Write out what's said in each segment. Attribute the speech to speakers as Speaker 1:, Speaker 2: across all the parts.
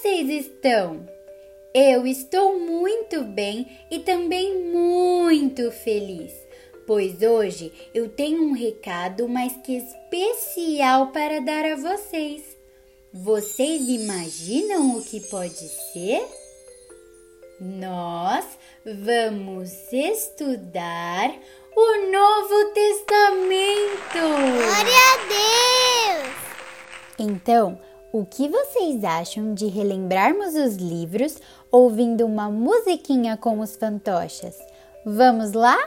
Speaker 1: Vocês estão? Eu estou muito bem e também muito feliz, pois hoje eu tenho um recado mais que especial para dar a vocês. Vocês imaginam o que pode ser? Nós vamos estudar o Novo Testamento.
Speaker 2: Glória a Deus!
Speaker 1: Então, o que vocês acham de relembrarmos os livros ouvindo uma musiquinha com os fantoches? Vamos lá?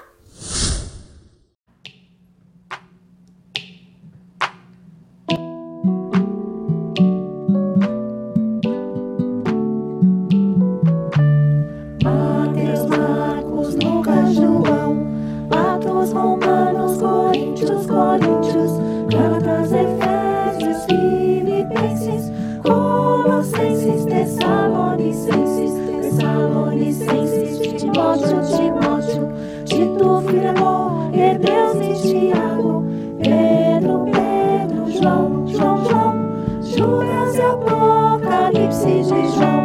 Speaker 3: Tessalonicenses, Tessalonicenses, Timóteo, Timóteo, Tito, Filemon, Hebreus e Tiago, Pedro, Pedro, João, João, João, Judas e Apocalipse de João.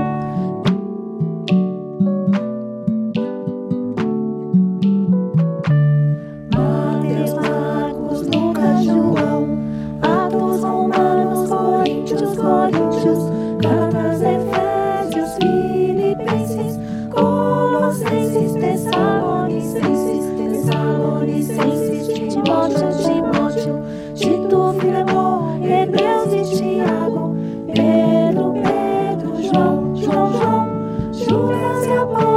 Speaker 3: Filemon, Hebreus e Tiago, Pedro, Pedro, João, João, João, Judas e Apocalipse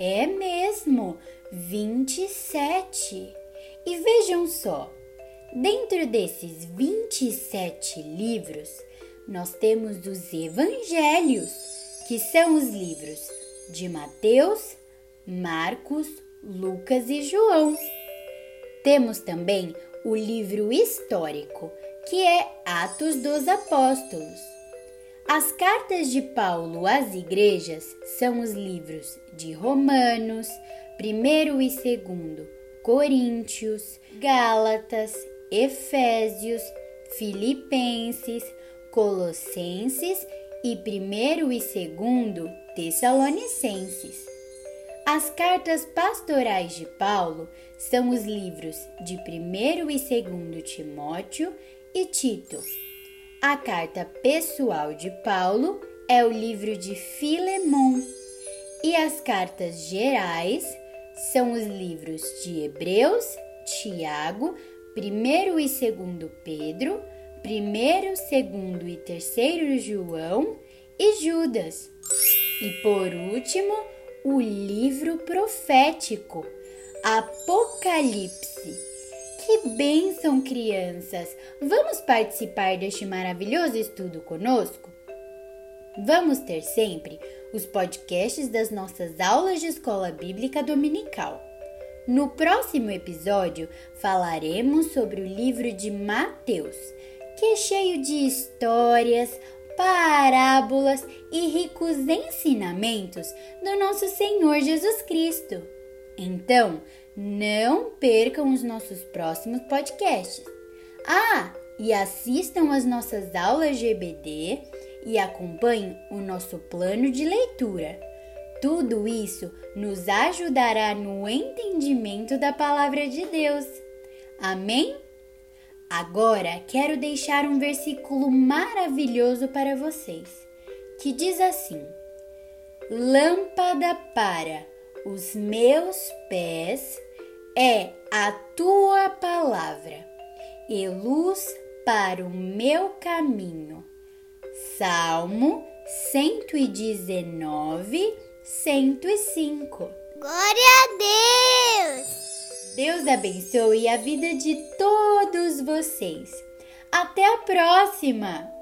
Speaker 1: É mesmo, 27. E vejam só, dentro desses 27 livros, nós temos os evangelhos, que são os livros de Mateus, Marcos, Lucas e João. Temos também o livro histórico, que é Atos dos Apóstolos. As cartas de Paulo às igrejas são os livros de Romanos, 1 e 2 Coríntios, Gálatas, Efésios, Filipenses, Colossenses e 1 e 2 Tessalonicenses. As cartas pastorais de Paulo são os livros de 1 e 2 Timóteo e Tito. A carta pessoal de Paulo é o livro de Filemon. E as cartas gerais são os livros de Hebreus, Tiago, 1 e 2 Pedro, 1, 2 e 3 João e Judas. E por último, o livro profético, Apocalipse. Que bênção, crianças! Vamos participar deste maravilhoso estudo conosco? Vamos ter sempre os podcasts das nossas aulas de escola bíblica dominical. No próximo episódio, falaremos sobre o livro de Mateus, que é cheio de histórias, parábolas e ricos ensinamentos do nosso Senhor Jesus Cristo. Então, não percam os nossos próximos podcasts. Ah, e assistam às nossas aulas EBD e acompanhem o nosso plano de leitura. Tudo isso nos ajudará no entendimento da palavra de Deus. Amém? Agora quero deixar um versículo maravilhoso para vocês, que diz assim: Lâmpada para os meus pés é a tua palavra e luz para o meu caminho. Salmo 119, 105.
Speaker 2: Glória a Deus!
Speaker 1: Deus abençoe a vida de todos vocês. Até a próxima!